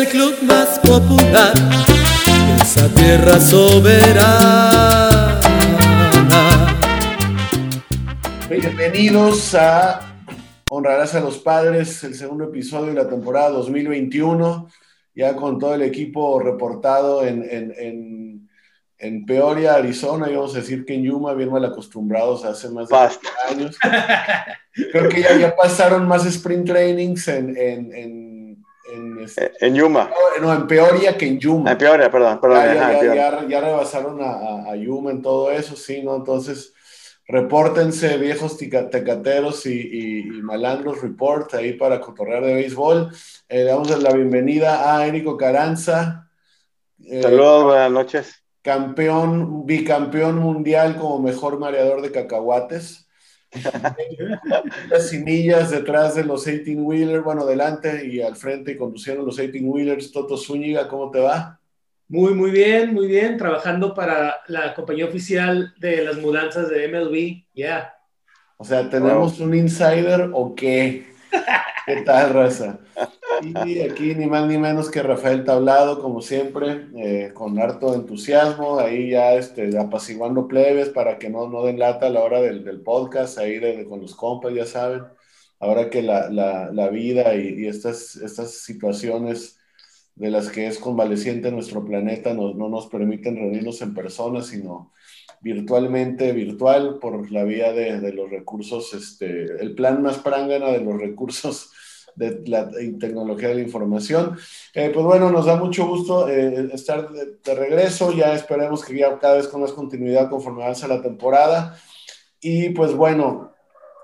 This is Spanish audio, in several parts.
el club más popular de esa tierra soberana. Bienvenidos a Honrarás a los Padres, el segundo episodio de la temporada 2021, ya con todo el equipo reportado en, en, en, en Peoria, Arizona, y vamos a decir que en Yuma, bien mal acostumbrados hace más de Basta. años. Creo que ya, ya pasaron más sprint trainings en, en, en, en, este- En Yuma. no, en Peoria que en Yuma. En Peoria, perdón, perdón. Ya, ya, ajá, ya, Peoria. ya- ya rebasaron a, a- Yuma en todo eso, sí, ¿no? Entonces, repórtense, viejos tecateros y, y- y malandros, report ahí para cotorrear de béisbol. Eh, damos la bienvenida a Érico Caranza, eh, Saludos, buenas noches. campeón, bicampeón mundial como mejor mareador de cacahuates. Las semillas detrás de los 18 wheelers, bueno, delante y al frente y conducieron los 18 wheelers. Toto Zúñiga, ¿cómo te va? Muy, muy bien, muy bien. Trabajando para la compañía oficial de las mudanzas de MLB. Ya. O sea, ¿tenemos un insider o qué? ¿Qué tal, raza? Y aquí ni más ni menos que Rafael Tablado, como siempre, eh, con harto entusiasmo, ahí ya este, apaciguando plebes para que no, no den lata a la hora del, del podcast, ahí de- de- con los compas, ya saben. Ahora que la, la- la vida y, y estas, estas situaciones de las que es convaleciente nuestro planeta nos, no nos permiten reunirnos en persona, sino virtualmente virtual por la vía de, los recursos, este, el plan más prángana de los recursos de la tecnología de la información. Eh, pues bueno, nos da mucho gusto eh, estar de, regreso, ya esperemos que ya cada vez con más continuidad conforme avanza la temporada. Y pues bueno,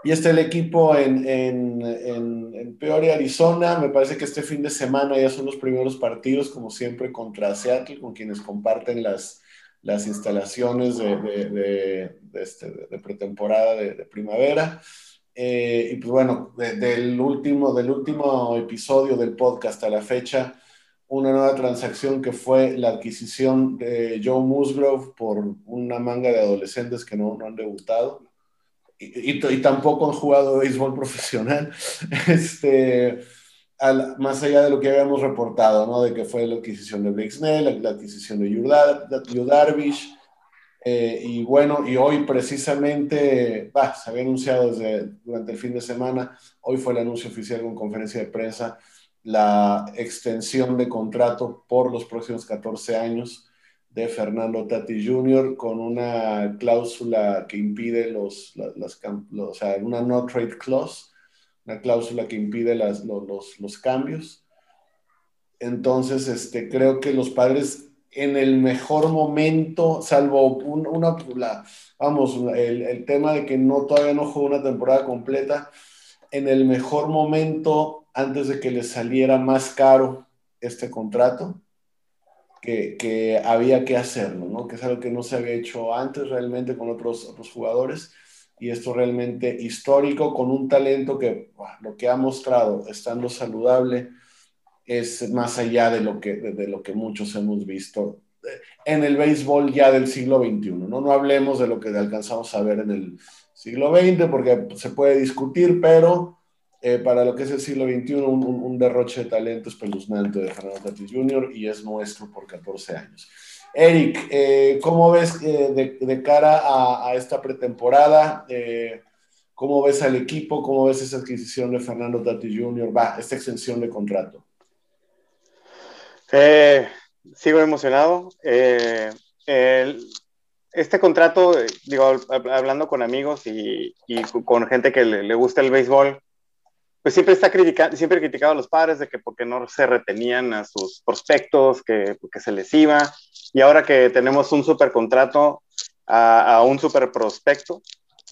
y está el equipo en, en, en, Peoria, Arizona. Me parece que este fin de semana ya son los primeros partidos, como siempre, contra Seattle, con quienes comparten las, las instalaciones de, de, de, de este, pretemporada de, primavera. Eh, y pues bueno, del, último, del último episodio del podcast a la fecha, una nueva transacción que fue la adquisición de Joe Musgrove por una manga de adolescentes que no, no han debutado. Y, y, y, tampoco han jugado béisbol profesional, este, al, más allá de lo que habíamos reportado, ¿no? De que fue la adquisición de Blake Snell, la, adquisición de Yu Darvish, eh, y bueno, y hoy precisamente, bah, se había anunciado desde, durante el fin de semana, hoy fue el anuncio oficial con conferencia de prensa, la extensión de contrato por los próximos 14 años de Fernando Tati Jr. con una cláusula que impide los, las, las los, o sea, una no trade clause, una cláusula que impide los, los, cambios. Entonces, este, creo que los padres en el mejor momento, salvo un, una, la, vamos, el, tema de que no todavía no jugó una temporada completa, en el mejor momento, antes de que les saliera más caro este contrato, que, que, había que hacerlo, ¿no? Que es algo que no se había hecho antes realmente con otros, otros jugadores y esto realmente histórico con un talento que lo que ha mostrado estando saludable es más allá de lo que, de, lo que muchos hemos visto en el béisbol ya del siglo XXI, ¿no? No hablemos de lo que alcanzamos a ver en el siglo XX porque se puede discutir, pero eh, para lo que es el siglo XXI, un, un, derroche de talento espeluznante de Fernando Tatis Jr. y es nuestro por 14 años. Eric, eh, ¿cómo ves eh, de, cara a, esta pretemporada? Eh, ¿Cómo ves al equipo? ¿Cómo ves esa adquisición de Fernando Tatis Jr.? Va, esta extensión de contrato. Sigo emocionado. Este contrato, digo, hablando con amigos y, con gente que le gusta el béisbol, pues siempre está criticando, siempre criticado a los padres de que porque no se retenían a sus prospectos, que, que se les iba, y ahora que tenemos un super contrato a, a un super prospecto,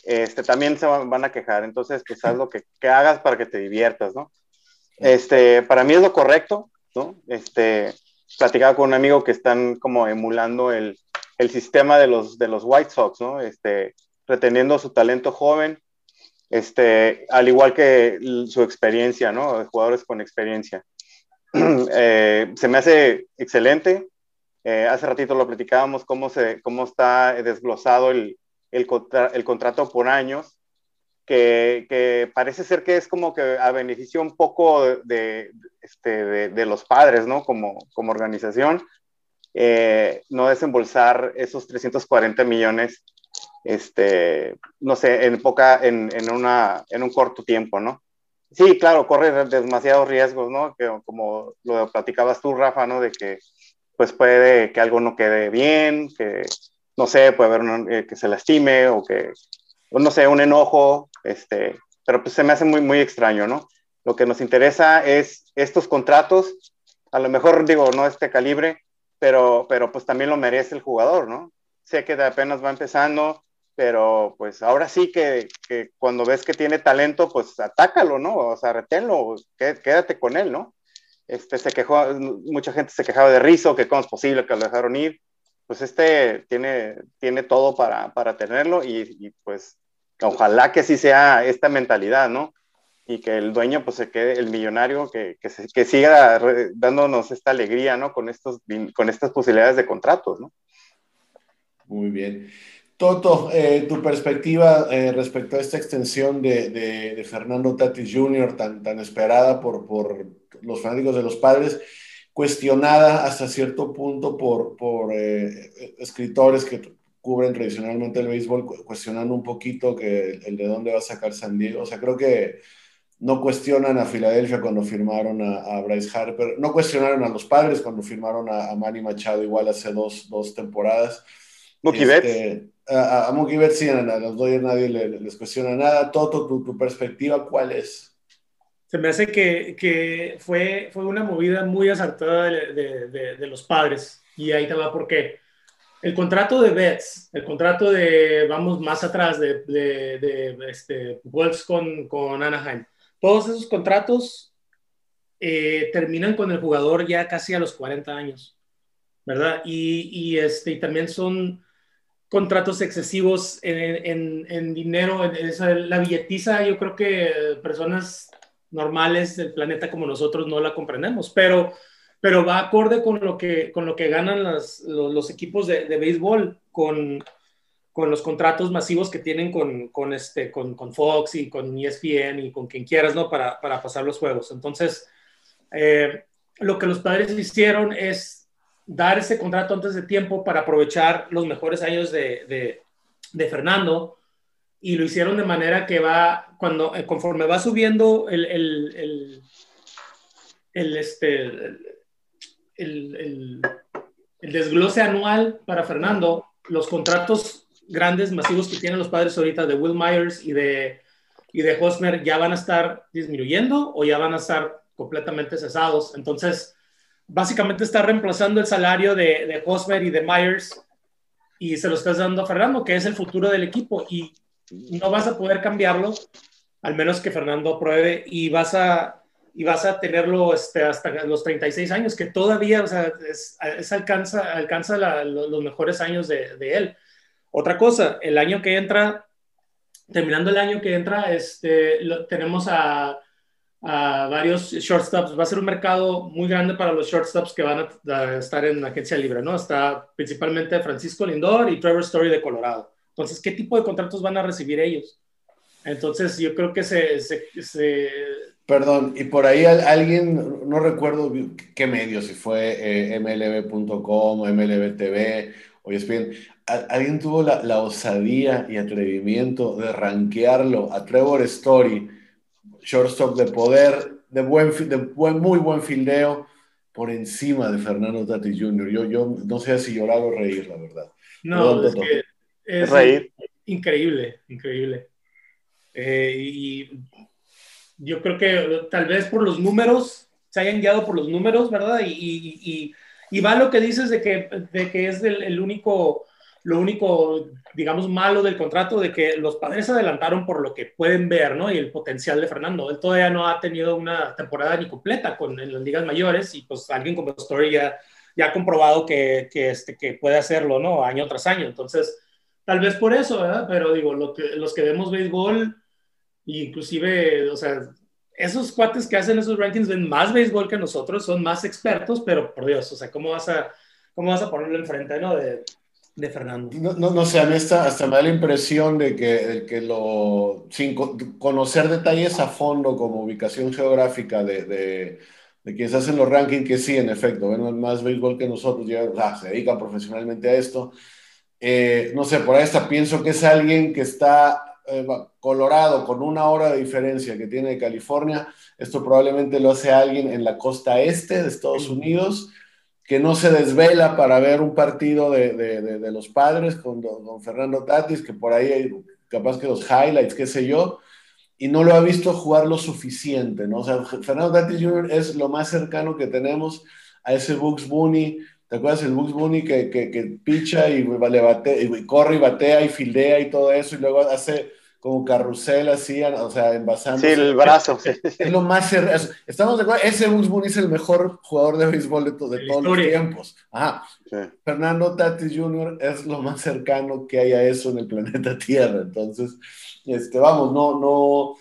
este, también se van, a quejar, entonces pues haz lo que, que, hagas para que te diviertas, ¿no? Este, para mí es lo correcto, ¿no? Este, platicaba con un amigo que están como emulando el, el sistema de los, de los White Sox, ¿no? Este, reteniendo su talento joven, este, al igual que su experiencia, ¿no? Jugadores con experiencia. eh, se me hace excelente. Eh, hace ratito lo platicábamos, cómo, se, cómo está desglosado el, el, contra, el contrato por años. que, parece ser que es como que a beneficio un poco de, este, de, los padres, ¿no? Como, como organización, eh, no desembolsar esos 340 millones, este, no sé, en, poca, en, en, una, en un corto tiempo, ¿no? Sí, claro, corre demasiados riesgos, ¿no? Que, como lo platicabas tú, Rafa, ¿no? De que pues puede que algo no quede bien, que no sé, puede haber eh, que se lastime o que, no sé, un enojo, este, pero pues se me hace muy, muy extraño, ¿no? Lo que nos interesa es estos contratos, a lo mejor digo, no este calibre, pero, pero pues también lo merece el jugador, ¿no? Sé que de apenas va empezando, pero pues ahora sí que, que, cuando ves que tiene talento, pues atácalo, ¿no? O sea, reténlo, quédate con él, ¿no? Este, se quejó, mucha gente se quejaba de Rizzo, que cómo es posible que lo dejaron ir. Pues este tiene, tiene todo para, para tenerlo y, y, pues ojalá que sí sea esta mentalidad, ¿no? Y que el dueño pues se quede, el millonario, que, que, que siga dándonos esta alegría, ¿no? Con, estos, con estas posibilidades de contratos, ¿no? Muy bien. Toto, eh, tu perspectiva eh, respecto a esta extensión de, de, Fernando Tatis Jr., tan, tan esperada por, por los fanáticos de los padres, cuestionada hasta cierto punto por, por eh, escritores que cubren tradicionalmente el béisbol, cuestionando un poquito que el de dónde va a sacar San Diego. O sea, creo que no cuestionan a Filadelfia cuando firmaron a, Bryce Harper, no cuestionaron a los padres cuando firmaron a, Manny Machado igual hace dos, dos temporadas. Mookie este, A, a, Mookie Betts sí, a los Dodgers nadie les, cuestiona nada. Toto, tu, tu, perspectiva, ¿cuál es? Se me hace que, que fue, fue una movida muy acertada de, de, de, los padres. Y ahí te va por qué. El contrato de Betts, el contrato de, vamos más atrás, de, de, este, Wolves con, con Anaheim, todos esos contratos eh, terminan con el jugador ya casi a los 40 años, ¿verdad? Y, y este, y también son contratos excesivos en, en, dinero, en, la billetiza, yo creo que personas normales del planeta como nosotros no la comprendemos, pero, pero va acorde con lo que, con lo que ganan los, los, equipos de, de béisbol, con, con los contratos masivos que tienen con, con este, con, con, Fox y con ESPN y con quien quieras, ¿no? Para, para pasar los juegos. Entonces, eh, lo que los padres hicieron es dar ese contrato antes de tiempo para aprovechar los mejores años de, de, de Fernando y lo hicieron de manera que va, cuando, eh, conforme va subiendo el, el, el, el este, el, desglose anual para Fernando, los contratos grandes, masivos que tienen los padres ahorita de Will Myers y de, y de Hosmer ya van a estar disminuyendo o ya van a estar completamente cesados. Entonces, básicamente está reemplazando el salario de, de Hosmer y de Myers y se lo estás dando a Fernando, que es el futuro del equipo y no vas a poder cambiarlo al menos que Fernando apruebe y vas a y vas a tenerlo este, hasta los 36 años, que todavía, o sea, es, alcanza, alcanza los mejores años de, de, él. Otra cosa, el año que entra, terminando el año que entra, este, tenemos a, varios shortstops. Va a ser un mercado muy grande para los shortstops que van a, estar en la agencia libre, ¿no? Está principalmente Francisco Lindor y Trevor Story de Colorado. Entonces, ¿qué tipo de contratos van a recibir ellos? Entonces, yo creo que se... Perdón, y por ahí alguien, no recuerdo qué medio, si fue eh, mlb.com mlb.tv o ESPN, alguien tuvo la, osadía y atrevimiento de rankearlo a Trevor Story, shortstop de poder, de buen, de buen, muy buen fildeo, por encima de Fernando Tatis Jr. Yo, yo no sé si llorar o reír, la verdad. No, es que es reír. increíble, increíble. Eh, y yo creo que tal vez por los números, se hayan guiado por los números, ¿verdad? Y, y, y, va lo que dices de que, de que es el único lo único, digamos, malo del contrato de que los padres adelantaron por lo que pueden ver, ¿no? Y el potencial de Fernando. Él todavía no ha tenido una temporada ni completa con, en las ligas mayores y pues alguien como Story ya, ya ha comprobado que, que, este, que puede hacerlo, ¿no? Año tras año. Entonces, tal vez por eso, ¿verdad? Pero digo, lo que, los que vemos béisbol, inclusive, o sea, esos cuates que hacen esos rankings ven más béisbol que nosotros, son más expertos, pero por Dios, o sea, ¿cómo vas a, cómo vas a ponerlo enfrente, ¿no? De, de Fernando. No, no, sé, a mí hasta, me da la impresión de que, que lo, sin conocer detalles a fondo como ubicación geográfica de, de, de quienes hacen los rankings, que sí, en efecto, ven más béisbol que nosotros, ya se dedican profesionalmente a esto. Eh, no sé, por ahí hasta pienso que es alguien que está eh, Colorado con una hora de diferencia que tiene de California. Esto probablemente lo hace alguien en la costa este de Estados Unidos que no se desvela para ver un partido de, de, de, los padres con don, Fernando Tatis, que por ahí hay capaz que los highlights, qué sé yo, y no lo ha visto jugar lo suficiente, ¿no? O sea, Fernando Tatis Jr. es lo más cercano que tenemos a ese Bugs Bunny. ¿Te acuerdas el Bugs Bunny que, que, que picha y, le bate, y corre y batea y fildea y todo eso y luego hace como carrusel así, o sea, envasando. Sí, el brazo. Es, lo más Estamos de acuerdo, ese Bunny es el mejor jugador de béisbol de, de todos los tiempos. Ajá. Fernando Tatis Jr. es lo más cercano que hay a eso en el planeta Tierra. Entonces, este, vamos, no, no,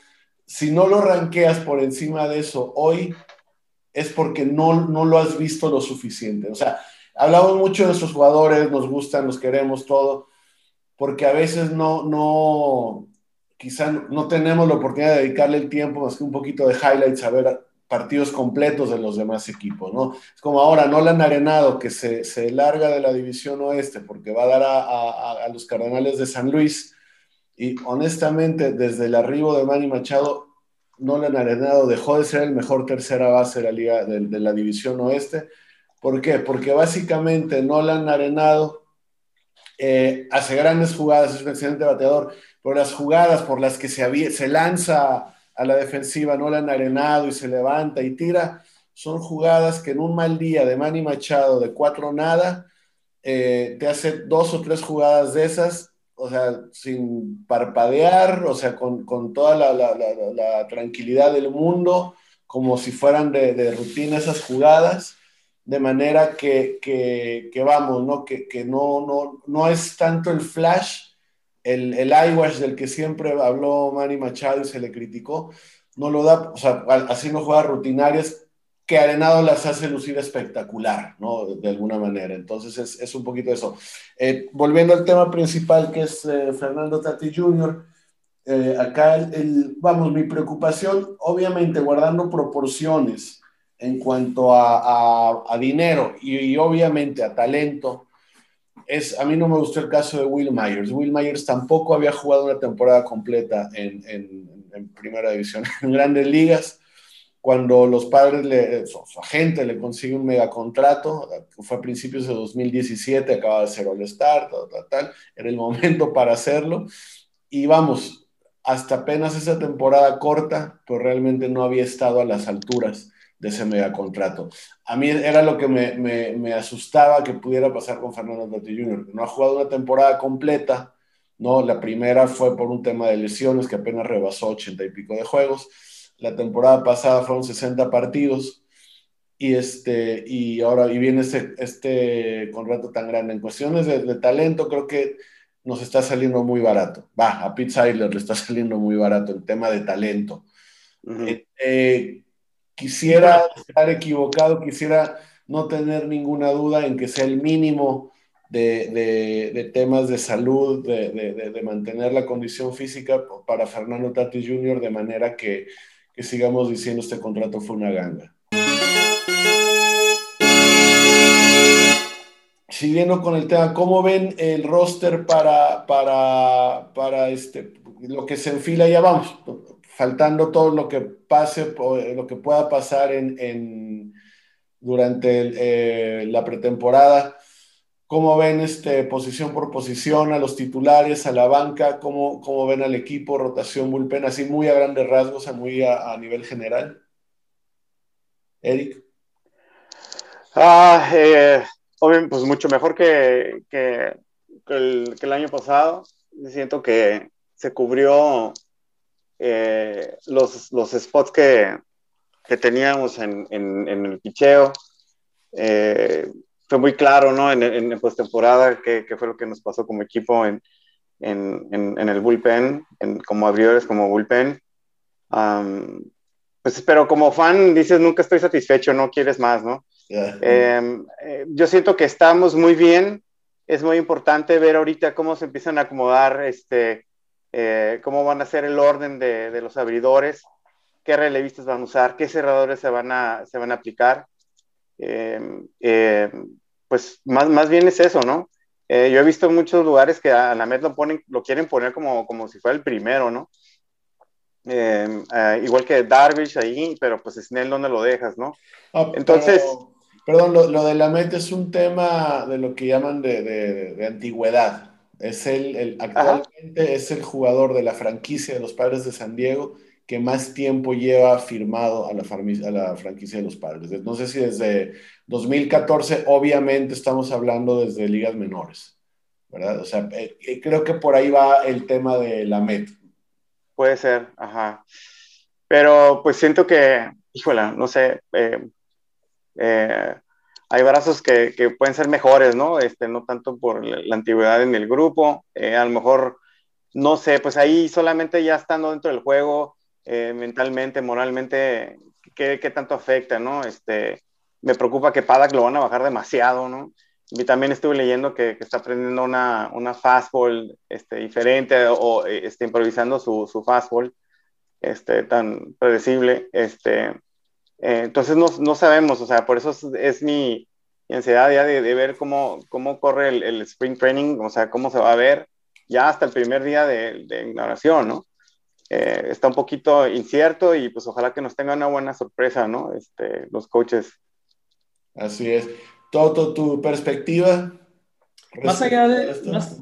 si no lo ranqueas por encima de eso hoy, es porque no, no lo has visto lo suficiente. O sea, hablamos mucho de nuestros jugadores, nos gustan, nos queremos, todo, porque a veces no, no, quizá no tenemos la oportunidad de dedicarle el tiempo más que un poquito de highlights a ver partidos completos de los demás equipos, ¿no? Es como ahora Nolan Arenado, que se, se larga de la división oeste porque va a dar a, a, los Cardenales de San Luis. Y honestamente, desde el arribo de Manny Machado, Nolan Arenado dejó de ser el mejor tercera base de la, liga, de, la división oeste. ¿Por qué? Porque básicamente Nolan Arenado eh, hace grandes jugadas, es un excelente bateador, pero las jugadas por las que se, se lanza a la defensiva, no la han arenado y se levanta y tira, son jugadas que en un mal día de Manny Machado de cuatro nada, eh, te hace dos o tres jugadas de esas, o sea, sin parpadear, o sea, con, toda la, tranquilidad del mundo, como si fueran de, rutina esas jugadas de manera que, que, vamos, ¿no? Que, que, no, no, no es tanto el flash, el, el eyewash del que siempre habló Manny Machado y se le criticó, no lo da, o sea, no juega rutinarias, que Arenado las hace lucir espectacular, ¿no? De, alguna manera. Entonces es, es un poquito eso. Eh, volviendo al tema principal, que es eh, Fernando Tati Jr., eh, acá, el, vamos, mi preocupación, obviamente guardando proporciones, en cuanto a, a, dinero y, obviamente a talento, es, a mí no me gustó el caso de Will Myers. Will Myers tampoco había jugado una temporada completa en, en, primera división, en grandes ligas. Cuando los padres, le, su, agente le consigue un megacontrato, fue a principios de 2017, acaba de ser All-Star, tal, tal, tal, era el momento para hacerlo. Y vamos, hasta apenas esa temporada corta, pues realmente no había estado a las alturas de ese megacontrato. A mí era lo que me, me, asustaba que pudiera pasar con Fernando Tati Jr., no ha jugado una temporada completa, ¿no? La primera fue por un tema de lesiones que apenas rebasó 80 y pico de juegos. La temporada pasada fueron 60 partidos y, este, y ahora y viene este, este contrato tan grande. En cuestiones de, talento, creo que nos está saliendo muy barato. Va, a Pete Seidler le está saliendo muy barato el tema de talento. Quisiera estar equivocado, quisiera no tener ninguna duda en que sea el mínimo de, temas de salud, de, mantener la condición física para Fernando Tatis Jr., de manera que, sigamos diciendo este contrato fue una ganga. Siguiendo con el tema, ¿cómo ven el roster para, para, para este, lo que se enfila? Ya vamos, faltando todo lo que pase, lo que pueda pasar en, durante eh, la pretemporada. ¿Cómo ven este, posición por posición a los titulares, a la banca? ¿Cómo, cómo ven al equipo, rotación, bullpen, así muy a grandes rasgos, muy a, nivel general? Eric. Ah, eh, pues mucho mejor que, que, el, que el año pasado. Siento que se cubrió eh, los, los, spots que, que teníamos en, en, el picheo. Eh, fue muy claro, ¿no? En, en postemporada, qué, fue lo que nos pasó como equipo en, en, el bullpen, como abridores, como bullpen. pues, pero como fan, dices, nunca estoy satisfecho, no quieres más, ¿no? Em, eh, yo siento que estamos muy bien es muy importante ver ahorita cómo se empiezan a acomodar, este, eh, cómo van a ser el orden de, de, los abridores, qué relevistas van a usar, qué cerradores se van a, se van a aplicar. Em, em, pues más, más bien es eso, ¿no? Eh, yo he visto muchos lugares que a la lo, ponen, lo quieren poner como, como si fuera el primero, ¿no? Eh, igual que Darvish ahí, pero pues Snell, ¿dónde lo dejas, no? Ah, Entonces... perdón, lo, lo, de la Met es un tema de lo que llaman de, de, de antigüedad. Es el, el actualmente Ajá. es el jugador de la franquicia de los Padres de San Diego que más tiempo lleva firmado a la, a la, franquicia de los padres. No sé si desde 2014, obviamente estamos hablando desde ligas menores, ¿verdad? O sea, eh, eh, creo que por ahí va el tema de la MET. Puede ser, ajá. Pero pues siento que, híjole, no sé, eh, eh, hay brazos que, que, pueden ser mejores, ¿no? Este, no tanto por la antigüedad en el grupo, eh, a lo mejor, no sé, pues ahí solamente ya estando dentro del juego, eh, mentalmente, moralmente, ¿qué, ¿qué, tanto afecta, ¿no? Este, me preocupa que Padak lo van a bajar demasiado, ¿no? Y también estuve leyendo que, que está aprendiendo una, una fastball este, diferente o este, improvisando su, su fastball este, tan predecible. Este, eh, entonces no, no, sabemos, o sea, por eso es, es mi, mi, ansiedad ya de, de, ver cómo, cómo corre el, el, spring training, o sea, cómo se va a ver ya hasta el primer día de, de inauguración, ¿no? Eh, está un poquito incierto y pues ojalá que nos tenga una buena sorpresa, ¿no? Este, los coaches. Así es. Toto, tu perspectiva. Más allá, de, más,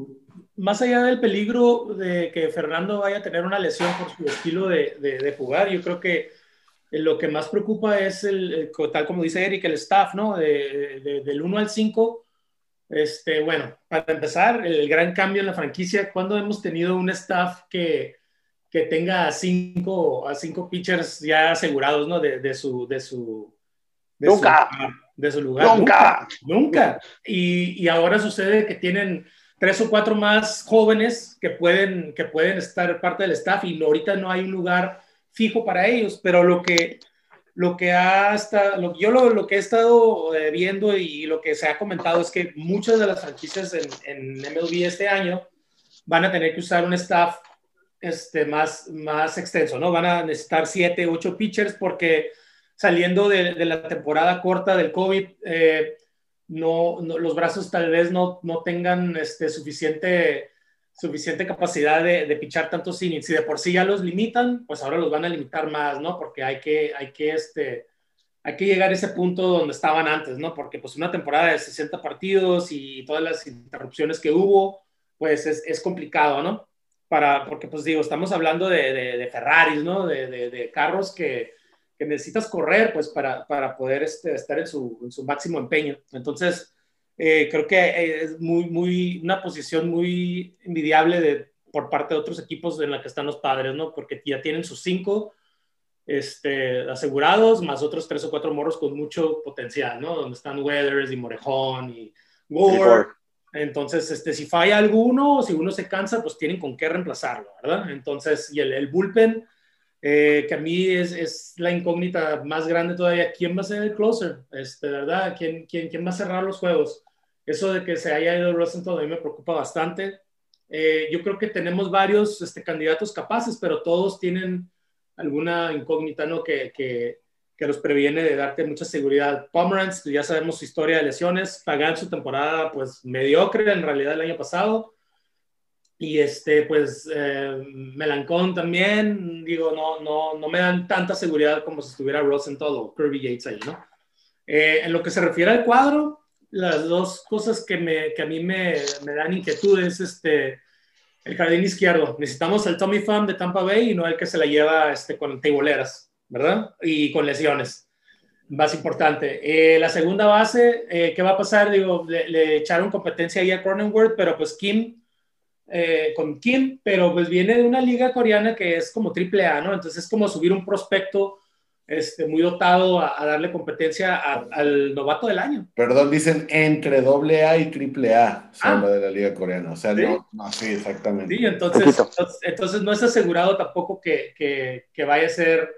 más, allá del peligro de que Fernando vaya a tener una lesión por su estilo de, de, de jugar, yo creo que lo que más preocupa es, el, tal como dice Eric, el staff, ¿no? del 1 al 5. Este, bueno, para empezar, el gran cambio en la franquicia, cuando hemos tenido un staff que, que tenga a cinco, a cinco pitchers ya asegurados, ¿no? De, de su, de su, de nunca, su, de su lugar. Nunca, nunca. Y, y, ahora sucede que tienen tres o cuatro más jóvenes que pueden, que pueden estar parte del staff y ahorita no hay un lugar fijo para ellos, pero lo que, lo que ha estado, lo, yo lo, lo, que he estado eh, viendo y lo que se ha comentado es que muchas de las franquicias en, en MLB este año van a tener que usar un staff este, más, más extenso, ¿no? Van a necesitar siete, ocho pitchers porque saliendo de, de la temporada corta del COVID, eh, no, no, los brazos tal vez no, no tengan este, suficiente, suficiente capacidad de, de pichar tantos innings. Si de por sí ya los limitan, pues ahora los van a limitar más, ¿no? Porque hay que, hay que, este, hay que llegar a ese punto donde estaban antes, ¿no? Porque pues una temporada de 60 partidos y todas las interrupciones que hubo, pues es, es complicado, ¿no? para, porque pues digo, estamos hablando de, de, Ferraris, ¿no? De, de carros que, que, necesitas correr, pues para, para poder este, estar en su, en su, máximo empeño. Entonces, eh, creo que es muy, muy, una posición muy envidiable de, por parte de otros equipos en la que están los padres, ¿no? Porque ya tienen sus cinco este, asegurados, más otros tres o cuatro morros con mucho potencial, ¿no? Donde están Weathers y Morejón y Gore. Entonces, este, si falla alguno, si uno se cansa, pues tienen con qué reemplazarlo, ¿verdad? Entonces, y el, el bullpen, eh, que a mí es, es, la incógnita más grande todavía, ¿quién va a ser el closer? Este, ¿Verdad? ¿Quién, quién, quién va a cerrar los juegos? Eso de que se haya ido Rosenthal a mí me preocupa bastante. Eh, yo creo que tenemos varios este, candidatos capaces, pero todos tienen alguna incógnita, ¿no? Que, que, que los previene de darte mucha seguridad. Pomeranz, pues ya sabemos su historia de lesiones, pagan su temporada pues mediocre en realidad el año pasado. Y este, pues eh, Melancón también, digo, no, no, no me dan tanta seguridad como si estuviera Rosenthal o Kirby Yates ahí, ¿no? Eh, en lo que se refiere al cuadro, las dos cosas que, me, que a mí me, me dan inquietud es este, el jardín izquierdo. Necesitamos el Tommy Pham de Tampa Bay y no el que se la lleva este, con teiboleras. ¿verdad? Y con lesiones, más importante. Eh, la segunda base, eh, ¿qué va a pasar? Digo, le, echaron competencia ahí a Cronenworth, pero pues Kim, eh, con Kim, pero pues viene de una liga coreana que es como triple A, ¿no? Entonces es como subir un prospecto este, muy dotado a, a darle competencia a, al novato del año. Perdón, dicen entre doble A y triple A, se ah. habla de la liga coreana, o sea, ¿Sí? No, no, sí, exactamente. Sí, entonces, entonces, entonces, no es asegurado tampoco que, que, que vaya a ser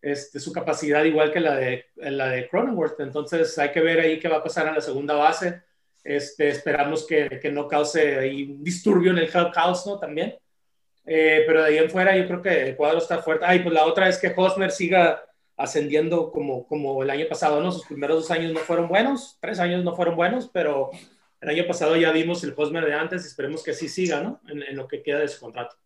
este, su capacidad igual que la de, la de Cronenworth. Entonces hay que ver ahí qué va a pasar en la segunda base. Este, esperamos que, que no cause ahí un disturbio en el caos, ¿no? También. Eh, pero de ahí en fuera yo creo que el cuadro está fuerte. Ay, pues la otra es que Hosmer siga ascendiendo como, como el año pasado, ¿no? Sus primeros dos años no fueron buenos, tres años no fueron buenos, pero el año pasado ya vimos el Hosmer de antes, esperemos que así siga, ¿no? En, en lo que queda de su contrato.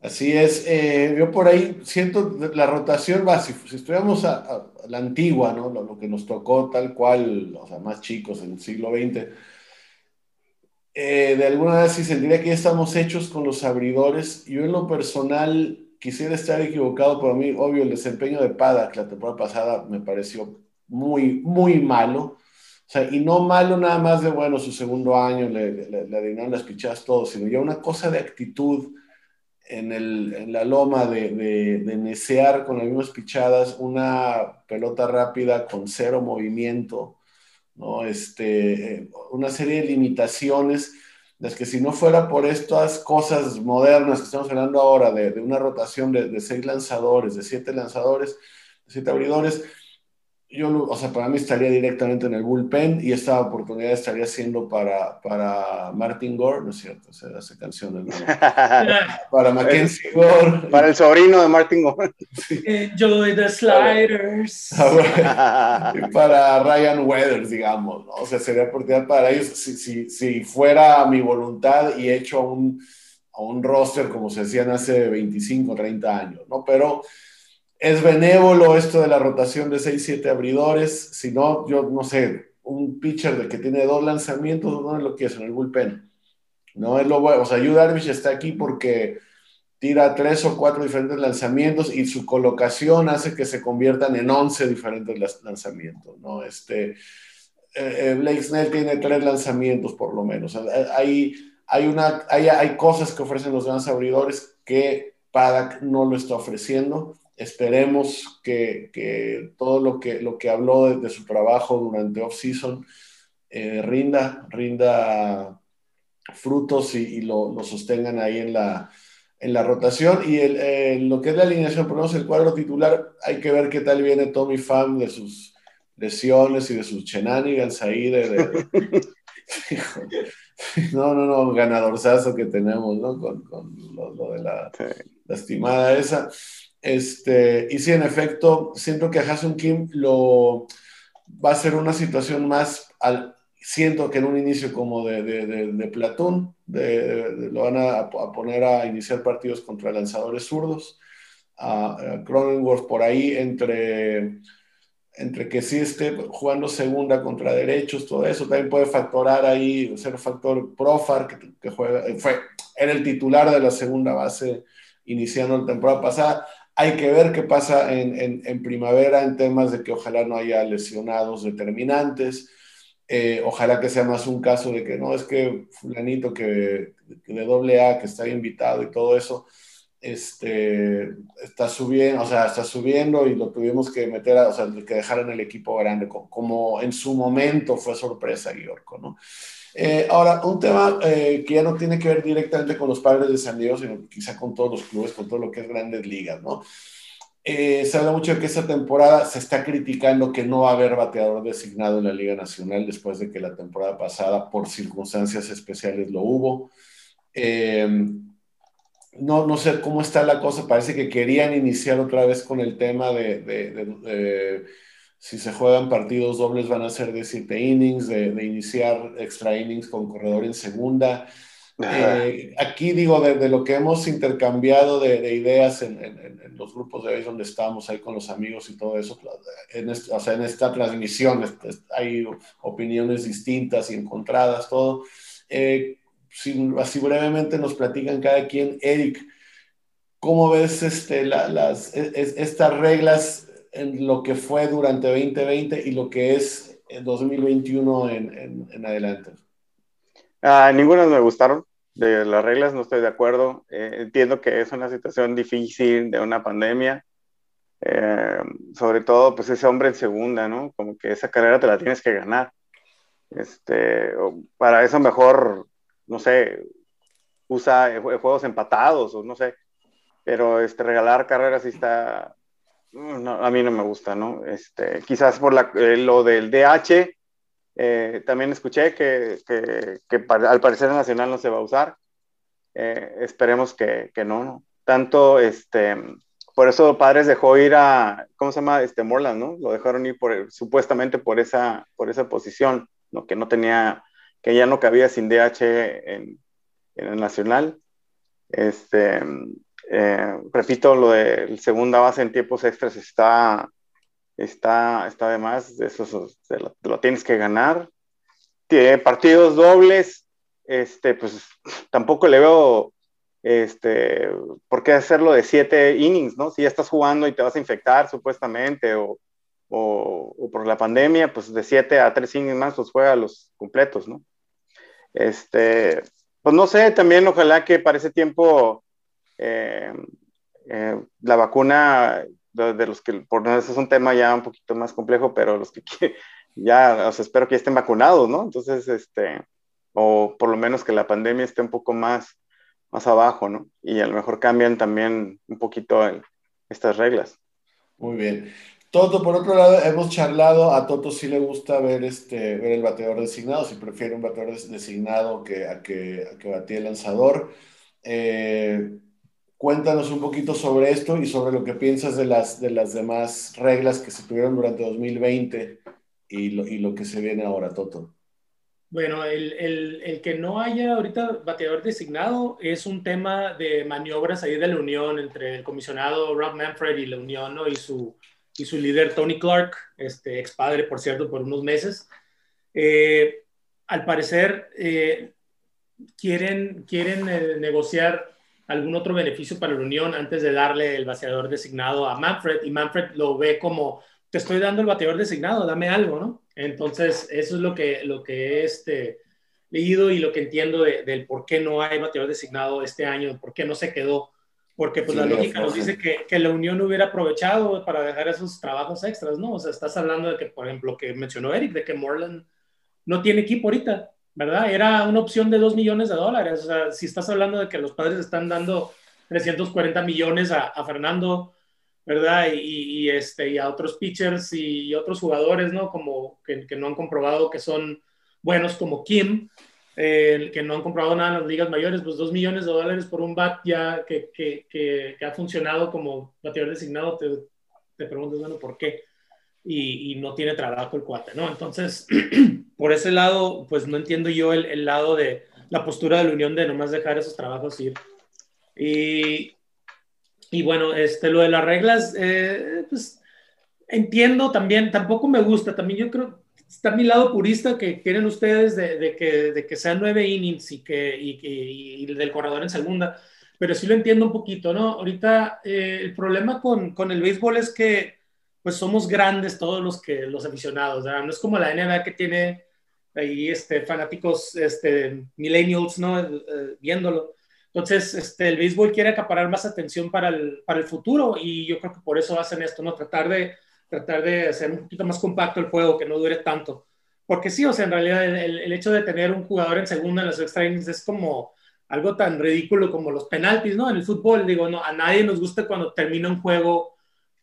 Así es, eh, yo por ahí siento la rotación, va, si, si estuviéramos a, la antigua, ¿no? Lo, lo, que nos tocó tal cual, o sea, más chicos en el siglo XX, eh, de alguna manera sí sentiría que ya estamos hechos con los abridores. Yo en lo personal quisiera estar equivocado, pero a mí, obvio, el desempeño de Paddock la temporada pasada me pareció muy, muy malo. O sea, y no malo nada más de, bueno, su segundo año, le, le, le adivinaron las pichadas todo, sino ya una cosa de actitud en, el, en la loma de, de, de, necear con las mismas pichadas, una pelota rápida con cero movimiento, ¿no? Este, eh, una serie de limitaciones, las que si no fuera por estas cosas modernas que estamos hablando ahora, de, de una rotación de, de, seis lanzadores, de siete lanzadores, de siete abridores, yo, o sea, para mí estaría directamente en el bullpen y esta oportunidad estaría siendo para, para Martin Gore, ¿no es cierto? O sea, esa canción ¿no? para Mackenzie Gore. Para el sobrino de Martin Gore. Enjoy the sliders. y para Ryan Weathers, digamos, ¿no? O sea, sería oportunidad para ellos, si, si, si fuera mi voluntad y hecho a un, a un roster como se hacían hace 25, 30 años, ¿no? Pero es benévolo esto de la rotación de 6-7 abridores. Si no, yo no sé, un pitcher de que tiene dos lanzamientos, no es lo que es en el bullpen. No es lo bueno. O sea, Yu Darvish está aquí porque tira tres o cuatro diferentes lanzamientos y su colocación hace que se conviertan en 11 diferentes lanzamientos. ¿no? Este, eh, Blake Snell tiene tres lanzamientos por lo menos. Hay, hay, una, hay, hay cosas que ofrecen los grandes abridores que Paddock no lo está ofreciendo Esperemos que, que, todo lo que, lo que habló de, de su trabajo durante off-season eh, rinda, rinda frutos y, y lo, lo, sostengan ahí en la, en la rotación. Y el, eh, lo que es la alineación, por lo menos el cuadro titular, hay que ver qué tal viene Tommy Pham de sus lesiones y de sus shenanigans ahí. De, de, no, no, no, ganadorzazo que tenemos, ¿no? Con, con lo, lo, de la lastimada esa. Este, y sí, en efecto, siento que a Kim lo va a ser una situación más, al, siento que en un inicio como de, de, Platón, lo van a, poner a iniciar partidos contra lanzadores zurdos, a Cronenworth por ahí entre, entre que sí esté jugando segunda contra derechos, todo eso, también puede factorar ahí, ser factor Profar, que, que juega, fue, era el titular de la segunda base iniciando la temporada pasada hay que ver qué pasa en, en, primavera en temas de que ojalá no haya lesionados determinantes. Eh, ojalá que sea más un caso de que no es que fulanito que, de doble A que está invitado y todo eso este, está subiendo, o sea, está subiendo y lo tuvimos que meter, a, o sea, que dejar en el equipo grande, como, como en su momento fue sorpresa Guiorco, ¿no? Eh, ahora, un tema eh, que ya no tiene que ver directamente con los padres de San Diego, sino quizá con todos los clubes, con todo lo que es grandes ligas, ¿no? Eh, se habla mucho de que esta temporada se está criticando que no va a haber bateador designado en la Liga Nacional después de que la temporada pasada, por circunstancias especiales, lo hubo. Eh, no, no sé cómo está la cosa, parece que querían iniciar otra vez con el tema de, si se juegan partidos dobles van a ser de siete innings, de, de iniciar extra innings con corredor en segunda. Eh, aquí digo, de, de, lo que hemos intercambiado de, de ideas en, en, en, los grupos de hoy donde estamos ahí con los amigos y todo eso, en, este, o sea, en esta transmisión hay opiniones distintas y encontradas, todo. Eh, si, así brevemente nos platican cada quien, Eric, ¿cómo ves este, la, las, es, estas reglas en lo que fue durante 2020 y lo que es en 2021 en, en, en adelante? Ah, ninguna me gustaron de las reglas, no estoy de acuerdo. Eh, entiendo que es una situación difícil de una pandemia. Eh, sobre todo, pues ese hombre en segunda, ¿no? Como que esa carrera te la tienes que ganar. Este, para eso mejor, no sé, usa juegos empatados o no sé, pero este, regalar carreras sí está, no, a mí no me gusta, ¿no? Este, quizás por eh, lo del DH, Eh, también escuché que, que, que al parecer el Nacional no se va a usar. Eh, esperemos que, que no, no, Tanto, este, por eso Padres dejó ir a, ¿cómo se llama? Este Morland, ¿no? Lo dejaron ir por, supuestamente por esa, por esa posición, ¿no? Que no tenía, que ya no cabía sin DH en, en el Nacional. Este, eh, repito, lo de segunda base en tiempos extras está, está, está de eso lo, tienes que ganar. Tiene partidos dobles, este, pues tampoco le veo este, por qué hacerlo de siete innings, ¿no? Si ya estás jugando y te vas a infectar supuestamente o, o, por la pandemia, pues de siete a tres innings más, pues juega los completos, ¿no? Este, pues no sé, también ojalá que para ese tiempo eh, eh, la vacuna de, los que, por eso es un tema ya un poquito más complejo, pero los que ya, o sea, espero que ya estén vacunados, ¿no? Entonces, este, o por lo menos que la pandemia esté un poco más, más abajo, ¿no? Y a lo mejor cambian también un poquito estas reglas. Muy bien. Toto, por otro lado, hemos charlado, a Toto sí le gusta ver, este, ver el bateador designado, si prefiere un bateador designado que a que, a que batee el lanzador. Eh, Cuéntanos un poquito sobre esto y sobre lo que piensas de las, de las demás reglas que se tuvieron durante 2020 y lo, y lo que se viene ahora, Toto. Bueno, el, el, el, que no haya ahorita bateador designado es un tema de maniobras ahí de la unión entre el comisionado Rob Manfred y la unión ¿no? y, su, y su líder Tony Clark, este, ex padre, por cierto, por unos meses. Eh, al parecer, eh, quieren, quieren eh, negociar algún otro beneficio para la Unión antes de darle el bateador designado a Manfred y Manfred lo ve como te estoy dando el bateador designado, dame algo, ¿no? Entonces, eso es lo que, lo que he este, leído y lo que entiendo del por qué no hay bateador designado este año, por qué no se quedó. Porque pues la lógica nos dice que, que, la Unión hubiera aprovechado para dejar esos trabajos extras, ¿no? O sea, estás hablando de que, por ejemplo, que mencionó Eric, de que Morland no tiene equipo ahorita. ¿Verdad? Era una opción de 2 millones de dólares. O sea, si estás hablando de que los padres están dando 340 millones a, Fernando, ¿verdad? Y, este, y a otros pitchers y, otros jugadores, ¿no? Como que, que, no han comprobado que son buenos como Kim, eh, que no han comprobado nada en las ligas mayores, pues 2 millones de dólares por un bat ya que, que, que ha funcionado como bateador designado, te, te preguntas, bueno, ¿por qué? Y, no tiene trabajo el cuate, ¿no? Entonces, por ese lado, pues no entiendo yo el, lado de la postura de la Unión de nomás dejar esos trabajos ir. Y, y bueno, este, lo de las reglas, eh, pues entiendo también, tampoco me gusta, también yo creo, está mi lado purista que quieren ustedes de, de que, de que sean nueve innings y, que, y, y, del corredor en segunda, pero sí lo entiendo un poquito, ¿no? Ahorita eh, el problema con, con el béisbol es que pues somos grandes todos los que los aficionados, ¿verdad? No es como la NBA que tiene ahí este, fanáticos este, millennials, ¿no? Eh, viéndolo. Entonces, este, el béisbol quiere acaparar más atención para el, para el futuro y yo creo que por eso hacen esto, ¿no? Tratar de, tratar de hacer un poquito más compacto el juego, que no dure tanto. Porque sí, o sea, en realidad el, el hecho de tener un jugador en segunda en los extra innings es como algo tan ridículo como los penaltis, ¿no? En el fútbol, digo, no, a nadie nos gusta cuando termina un juego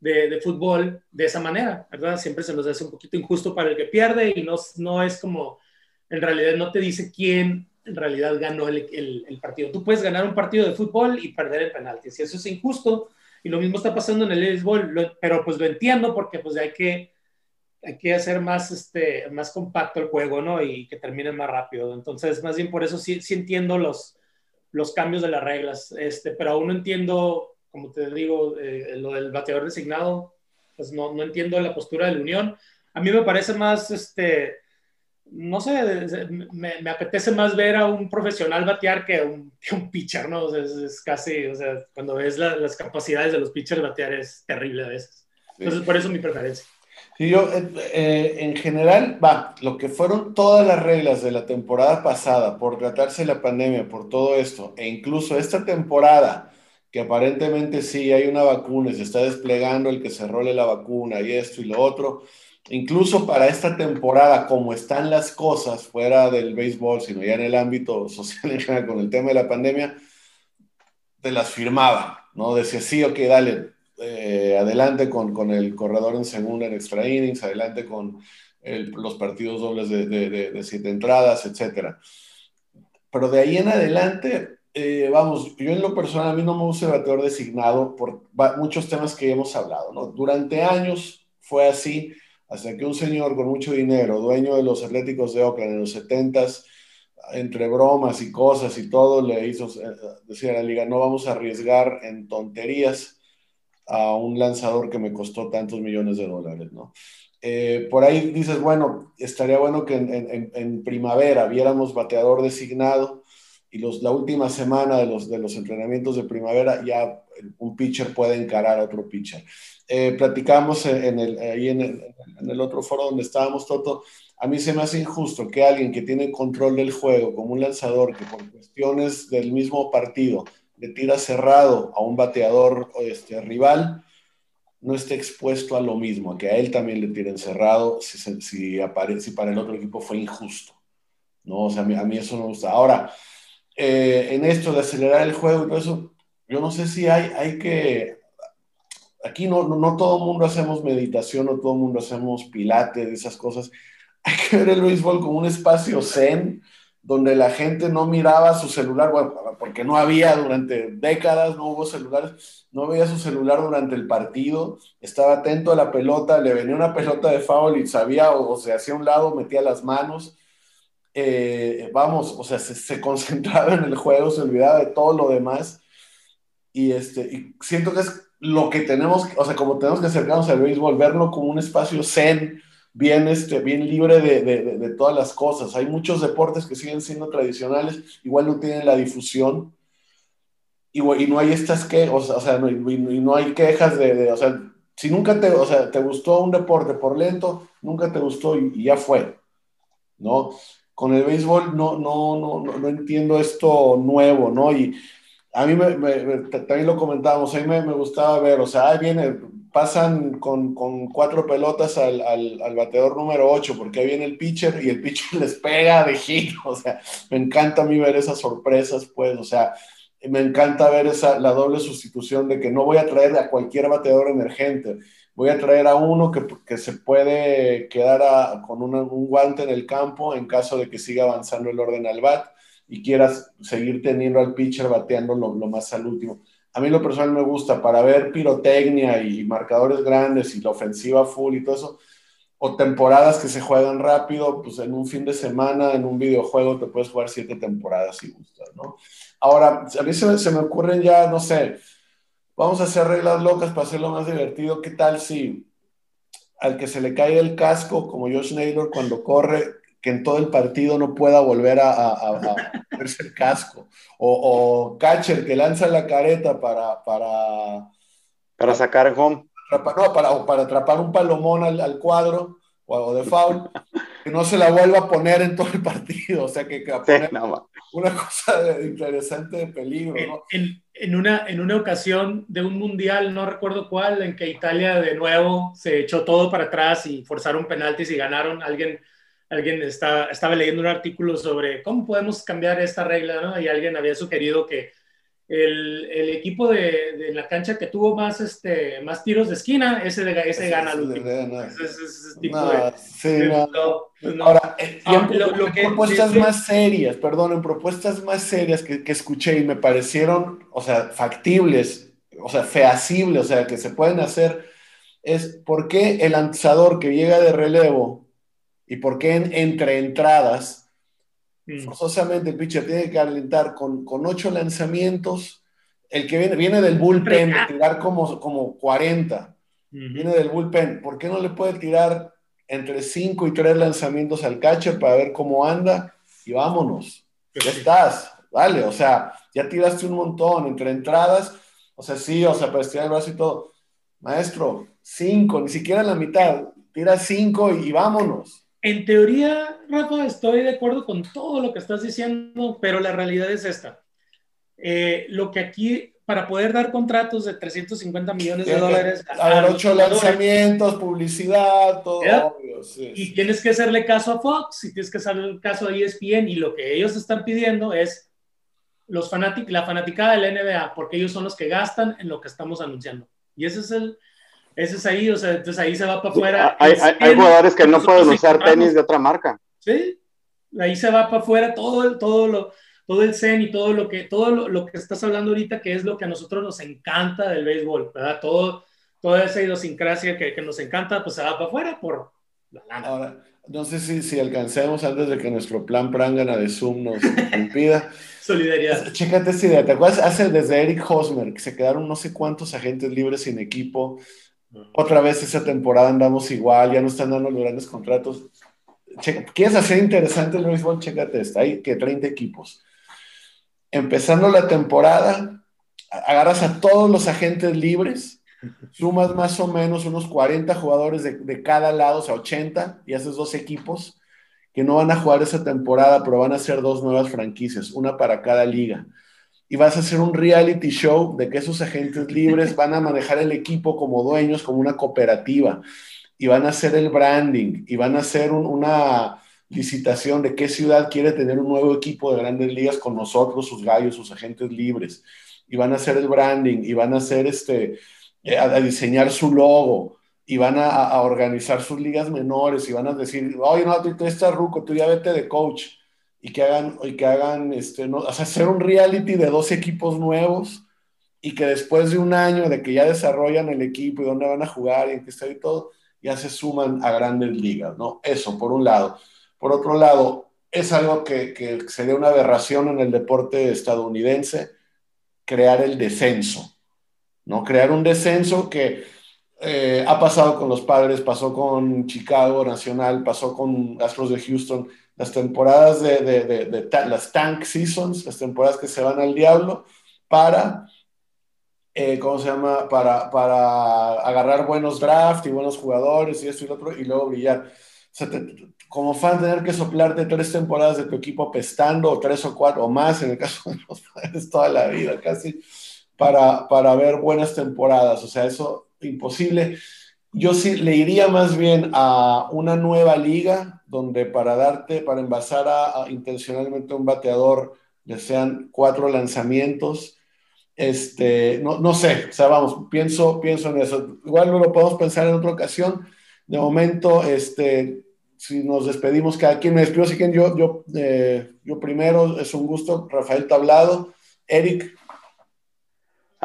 de, fútbol de esa manera, ¿verdad? Siempre se nos hace un poquito injusto para el que pierde y no, no es como, en realidad no te dice quién en realidad ganó el, partido. Tú puedes ganar un partido de fútbol y perder el penalti, si eso es injusto, y lo mismo está pasando en el béisbol, pero pues lo entiendo porque pues hay que, hay que hacer más, este, más compacto el juego, ¿no? Y que termine más rápido. Entonces, más bien por eso sí, sí entiendo los, los cambios de las reglas, este, pero aún no entiendo como te digo, eh, lo del bateador designado, pues no, no, entiendo la postura de la Unión. A mí me parece más, este, no sé, me, me apetece más ver a un profesional batear que un, que un pitcher, ¿no? es, casi, o sea, cuando ves las capacidades de los pitchers batear es terrible a veces. Entonces, por eso mi preferencia. Sí, yo, eh, eh, en general, va, lo que fueron todas las reglas de la temporada pasada, por tratarse la pandemia, por todo esto, e incluso esta temporada, que aparentemente sí hay una vacuna y se está desplegando el que se role la vacuna y esto y lo otro. Incluso para esta temporada, como están las cosas fuera del béisbol, sino ya en el ámbito social en general con el tema de la pandemia, te las firmaba, ¿no? Decía, sí, ok, dale, eh, adelante con, con, el corredor en segunda en extra innings, adelante con los partidos dobles de, de, siete entradas, etc. Pero de ahí en adelante, eh, vamos, yo en lo personal a mí no me gusta el bateador designado por muchos temas que hemos hablado, ¿no? Durante años fue así, hasta que un señor con mucho dinero, dueño de los Atléticos de Oakland en los 70s, entre bromas y cosas y todo, le hizo eh, decir a la liga, no vamos a arriesgar en tonterías a un lanzador que me costó tantos millones de dólares. Eh, por ahí dices, bueno, estaría bueno que en, primavera viéramos bateador designado y los, la última semana de los, de los entrenamientos de primavera ya un pitcher puede encarar a otro pitcher. Eh, platicamos en el, ahí en el, en el, otro foro donde estábamos, Toto, a mí se me hace injusto que alguien que tiene control del juego, como un lanzador que por cuestiones del mismo partido le tira cerrado a un bateador este, rival, no esté expuesto a lo mismo, a que a él también le tiren cerrado si, si, aparece, para el otro equipo fue injusto. ¿no? O sea, a mí, eso no me gusta. Ahora, eh, en esto de acelerar el juego y todo eso, yo no sé si hay, hay que... Aquí no, no, todo el mundo hacemos meditación, no todo el mundo hacemos pilates, esas cosas. Hay que ver el béisbol como un espacio zen, donde la gente no miraba su celular, porque no había durante décadas, no hubo celulares, no veía su celular durante el partido, estaba atento a la pelota, le venía una pelota de foul y sabía o, se hacía un lado, metía las manos, eh, vamos, o sea, se, concentraba en el juego, se olvidaba de todo lo demás y, este, y siento que es lo que tenemos, o sea, como tenemos que acercarnos al béisbol, verlo como un espacio zen, bien, este, bien libre de, de, de, todas las cosas. Hay muchos deportes que siguen siendo tradicionales, igual no tienen la difusión, y, y no hay estas que, o sea, no, y, no hay quejas de, o sea, si nunca te, o sea, te gustó un deporte por lento, nunca te gustó y, ya fue, ¿no? Con el béisbol no, no, no, no, entiendo esto nuevo, ¿no? Y a mí me, también lo comentábamos, a mí me, me, gustaba ver, o sea, ahí viene, pasan con, con cuatro pelotas al, al, bateador número 8, porque ahí viene el pitcher y el pitcher les pega de hit. O sea, me encanta a mí ver esas sorpresas, pues, o sea, me encanta ver esa, la doble sustitución de que no voy a traer a cualquier bateador emergente, voy a traer a uno que, que se puede quedar con un guante en el campo en caso de que siga avanzando el orden al bat y quieras seguir teniendo al pitcher bateando lo, lo más al último a mí lo personal me gusta para ver pirotecnia y marcadores grandes y la ofensiva full y todo eso, o temporadas que se juegan rápido, pues en un fin de semana, en un videojuego te puedes jugar siete temporadas si gustas, ¿no? Ahora, a mí se se me ocurren ya, no sé, vamos a hacer reglas locas para hacerlo más divertido, ¿qué tal si al que se le cae el casco, como Josh Naylor cuando corre, que en todo el partido no pueda volver a, a, ponerse el casco. O, catcher que lanza la careta para... Para, para sacar home. no, para, para atrapar un palomón al, cuadro o, de foul, que no se la vuelva a poner en todo el partido. O sea, que, una cosa interesante de peligro. En, en, una, en una ocasión de un mundial, no recuerdo cuál, en que Italia de nuevo se echó todo para atrás y forzaron penaltis y ganaron, alguien alguien está, estaba leyendo un artículo sobre cómo podemos cambiar esta regla, ¿no? Y alguien había sugerido que el, el equipo de, de, la cancha que tuvo más, este, más tiros de esquina, ese, de, ese gana el último. Ese, tipo de, sí, no. Ahora, en, propuestas más serias, perdón, en propuestas más serias que, que escuché y me parecieron, o sea, factibles, o sea, feasibles, o sea, que se pueden hacer, es por qué el lanzador que llega de relevo y por qué entre entradas, mm. forzosamente el pitcher tiene que calentar con, con ocho lanzamientos. El que viene, viene del bullpen, de tirar como, como 40. Viene del bullpen. ¿Por qué no le puede tirar entre cinco y tres lanzamientos al catcher para ver cómo anda? Y vámonos. Ya estás. Vale, o sea, ya tiraste un montón entre entradas. O sea, sí, o sea, para estirar el brazo y todo. Maestro, cinco, ni siquiera la mitad. Tira cinco y vámonos. En teoría, Rafa, estoy de acuerdo con todo lo que estás diciendo, pero la realidad es esta. Eh, lo que aquí, para poder dar contratos de 350 millones de dólares... A, ocho lanzamientos, publicidad, todo. Y tienes que hacerle caso a Fox, y tienes que hacerle caso a ESPN, y lo que ellos están pidiendo es los fanáticos, la fanaticada de la NBA, porque ellos son los que gastan en lo que estamos anunciando. Y ese es el, Ese es ahí, o sea, entonces ahí se va para afuera. Hay, jugadores que no pueden usar tenis de otra marca. Sí, ahí se va para afuera todo, todo lo, todo el zen y todo lo que, todo lo, que estás hablando ahorita, que es lo que a nosotros nos encanta del béisbol, ¿verdad? Todo, toda esa idiosincrasia que, que nos encanta, pues se va para afuera por la lana. Ahora, no sé si, si alcancemos antes de que nuestro plan prangana de Zoom nos impida. Solidaridad. Chécate esta idea. ¿Te acuerdas? Hace desde Eric Hosmer, que se quedaron no sé cuántos agentes libres sin equipo. Otra vez esa temporada andamos igual, ya no están dando los grandes contratos. ¿Quieres hacer interesante el béisbol? Chécate esta. Hay que 30 equipos. Empezando la temporada, agarras a todos los agentes libres sumas más o menos unos 40 jugadores de, cada lado, o sea, 80, y haces dos equipos que no van a jugar esa temporada, pero van a ser dos nuevas franquicias, una para cada liga. Y vas a hacer un reality show de que esos agentes libres van a manejar el equipo como dueños, como una cooperativa, y van a hacer el branding, y van a hacer una licitación de qué ciudad quiere tener un nuevo equipo de grandes ligas con nosotros, sus gallos, sus agentes libres, y van a hacer el branding, y van a hacer este, eh, a, diseñar su logo y van a, organizar sus ligas menores y van a decir, oye, no, tú, estás ruco, tú ya vete de coach y que hagan, y que hagan, este, no, o sea, hacer un reality de dos equipos nuevos y que después de un año de que ya desarrollan el equipo y dónde van a jugar y en qué está y todo, ya se suman a grandes ligas, ¿no? Eso, por un lado. Por otro lado, es algo que, que sería una aberración en el deporte estadounidense, crear el descenso. ¿no? Crear un descenso que eh, ha pasado con los padres, pasó con Chicago Nacional, pasó con Astros de Houston, las temporadas de, de, las tank seasons, las temporadas que se van al diablo para, eh, ¿cómo se llama? Para, para agarrar buenos drafts y buenos jugadores y esto y lo otro y luego brillar. como fan, tener que soplarte tres temporadas de tu equipo pestando, o tres o cuatro, o más en el caso de los padres, toda la vida casi para, para ver buenas temporadas. O sea, eso imposible. Yo sí le iría más bien a una nueva liga donde para darte, para envasar a, intencionalmente un bateador, le sean cuatro lanzamientos. Este, no, no sé, o sea, vamos, pienso, pienso en eso. Igual no lo podemos pensar en otra ocasión. De momento, este, si nos despedimos cada quien, me despido, así que yo, yo, eh, yo primero, es un gusto, Rafael Tablado. Eric,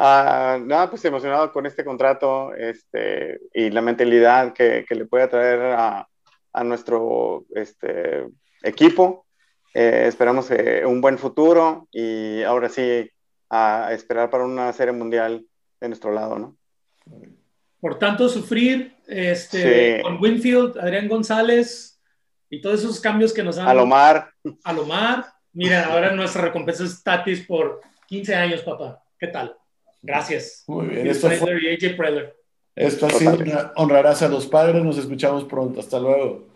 Ah, nada, pues emocionado con este contrato este, y la mentalidad que, que le puede traer a, a nuestro este, equipo. Eh, esperamos eh, un buen futuro y ahora sí a esperar para una serie mundial de nuestro lado, ¿no? Por tanto, sufrir este, con Winfield, Adrián González y todos esos cambios que nos han... Alomar. Alomar. Mira, ahora nuestra recompensa es Tatis por 15 años, papá. ¿Qué tal? Gracias. Muy bien. Esto, fue, esto ha sido una honrarás a los padres. Nos escuchamos pronto. Hasta luego.